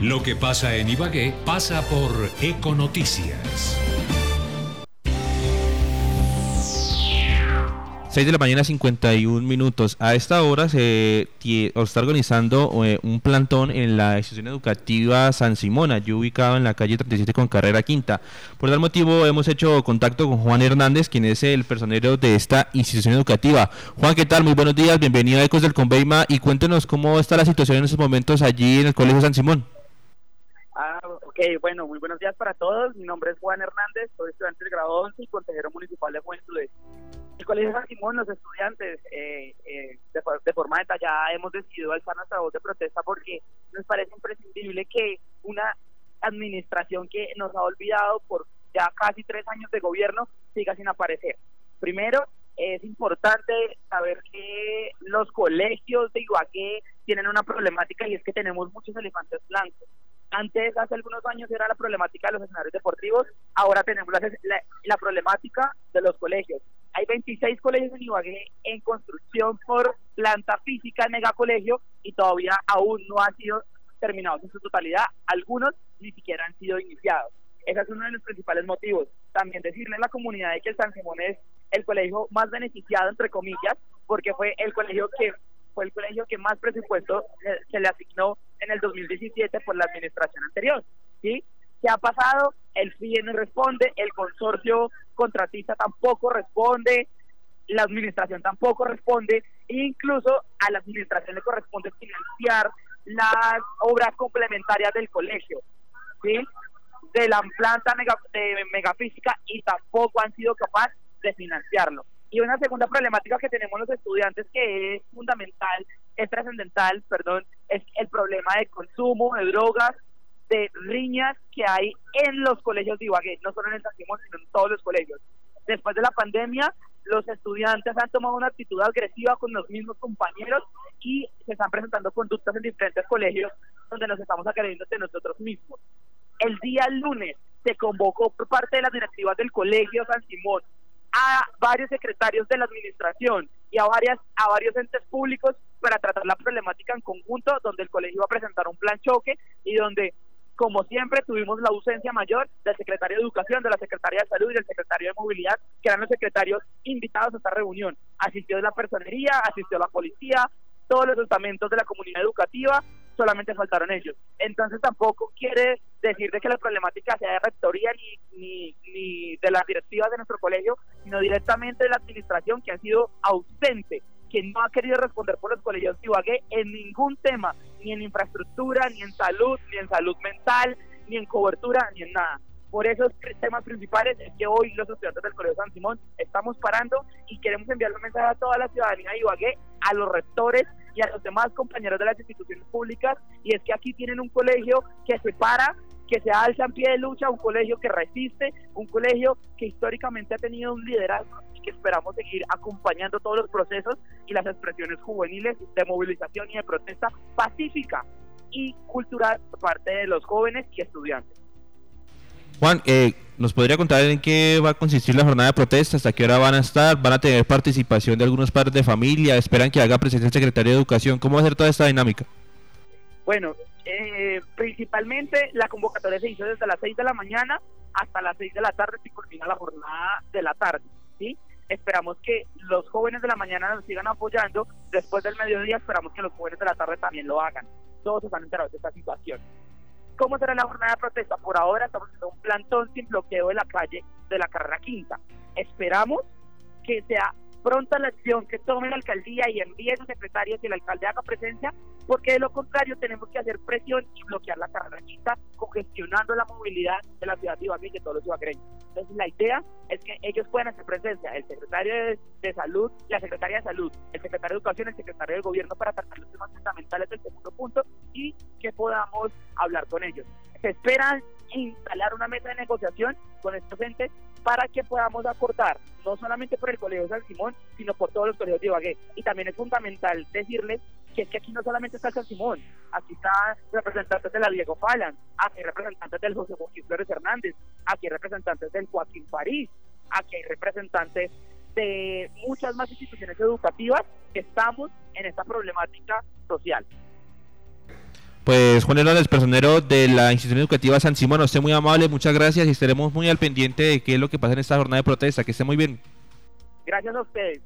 Lo que pasa en Ibagué pasa por Econoticias. 6 de la mañana 51 minutos. A esta hora se está organizando eh, un plantón en la institución educativa San Simón, allí ubicado en la calle 37 con carrera quinta. Por tal motivo hemos hecho contacto con Juan Hernández, quien es el personero de esta institución educativa. Juan, ¿qué tal? Muy buenos días, bienvenido a Ecos del Conveima y cuéntenos cómo está la situación en estos momentos allí en el Colegio San Simón. Ok, bueno, muy buenos días para todos. Mi nombre es Juan Hernández, soy estudiante del grado 11 y consejero municipal de Juventud el Colegio San Simón, los estudiantes, eh, eh, de, forma detallada, hemos decidido alzar nuestra voz de protesta porque nos parece imprescindible que una administración que nos ha olvidado por ya casi tres años de gobierno siga sin aparecer. Primero, es importante saber que los colegios de Ibagué tienen una problemática y es que tenemos muchos elefantes blancos. Antes, hace algunos años, era la problemática de los escenarios deportivos, ahora tenemos la, problemática de los colegios. Hay 26 colegios en Ibagué en construcción por planta física en megacolegio y todavía aún no han sido terminados en su totalidad. Algunos ni siquiera han sido iniciados. Ese es uno de los principales motivos. También decirle a la comunidad de que el San Simón es el colegio más beneficiado, entre comillas, porque fue el colegio que fue el colegio que más presupuesto se le asignó en el 2017 por la administración anterior. ¿sí? ¿Qué ha pasado? El FIE no responde, el consorcio contratista tampoco responde, la administración tampoco responde, e incluso a la administración le corresponde financiar las obras complementarias del colegio, ¿sí? de la planta de megafísica y tampoco han sido capaces de financiarlo. Y una segunda problemática que tenemos los estudiantes que es fundamental, es trascendental, perdón, es el problema de consumo de drogas, de riñas que hay en los colegios de Ibagué, no solo en el San Simón, sino en todos los colegios. Después de la pandemia, los estudiantes han tomado una actitud agresiva con los mismos compañeros y se están presentando conductas en diferentes colegios donde nos estamos agrediendo de nosotros mismos. El día lunes se convocó por parte de las directivas del Colegio San Simón a varios secretarios de la administración y a varias a varios entes públicos para tratar la problemática en conjunto, donde el colegio va a presentar un plan choque y donde como siempre tuvimos la ausencia mayor del secretario de Educación, de la Secretaría de Salud y del secretario de Movilidad, que eran los secretarios invitados a esta reunión. Asistió la personería, asistió la policía, todos los estamentos de la comunidad educativa, solamente faltaron ellos. Entonces tampoco quiere decir de que la problemática sea de rectoría ni, ni, de las directivas de nuestro colegio, sino directamente de la administración que ha sido ausente, que no ha querido responder por los colegios de Ibagué en ningún tema, ni en infraestructura, ni en salud, ni en salud mental, ni en cobertura, ni en nada. Por esos temas principales es que hoy los estudiantes del Colegio San Simón estamos parando y queremos enviar un mensaje a toda la ciudadanía de Ibagué, a los rectores y a los demás compañeros de las instituciones públicas, y es que aquí tienen un colegio que se para, que se alza en pie de lucha, un colegio que resiste, un colegio que históricamente ha tenido un liderazgo y que esperamos seguir acompañando todos los procesos y las expresiones juveniles de movilización y de protesta pacífica y cultural por parte de los jóvenes y estudiantes. Juan, eh, ¿nos podría contar en qué va a consistir la jornada de protesta? ¿Hasta qué hora van a estar? ¿Van a tener participación de algunos padres de familia? ¿Esperan que haga presencia el secretario de Educación? ¿Cómo va a ser toda esta dinámica? Bueno, eh, principalmente la convocatoria se hizo desde las 6 de la mañana hasta las 6 de la tarde y culmina la jornada de la tarde. ¿sí? Esperamos que los jóvenes de la mañana nos sigan apoyando. Después del mediodía esperamos que los jóvenes de la tarde también lo hagan. Todos están enterados de esta situación. ¿Cómo será la jornada de protesta? Por ahora estamos haciendo un plantón sin bloqueo de la calle de la carrera quinta. Esperamos que sea pronta la acción que tome la alcaldía y envíe a sus secretarios y el alcalde haga presencia, porque de lo contrario tenemos que hacer presión y bloquear la carrera quinta, congestionando la movilidad de la ciudad de Ibagué y de todos los ibagueños. Entonces la idea es que ellos puedan hacer presencia, el secretario de, salud, la secretaria de salud, el secretario de educación, el secretario del gobierno para tratar los temas fundamentales del segundo punto y que podamos hablar con ellos. Se espera instalar una mesa de negociación con estos entes para que podamos acordar, no solamente por el Colegio San Simón, sino por todos los colegios de Ibagué. Y también es fundamental decirles que es que aquí no solamente está San Simón, aquí están representantes de la Diego Falan, aquí hay representantes del José Joaquín Flores Hernández, aquí hay representantes del Joaquín París, aquí hay representantes de muchas más instituciones educativas que estamos en esta problemática social. Pues Juan Hernández, personero de la institución educativa San Simón, usted muy amable, muchas gracias y estaremos muy al pendiente de qué es lo que pasa en esta jornada de protesta. Que esté muy bien. Gracias a ustedes.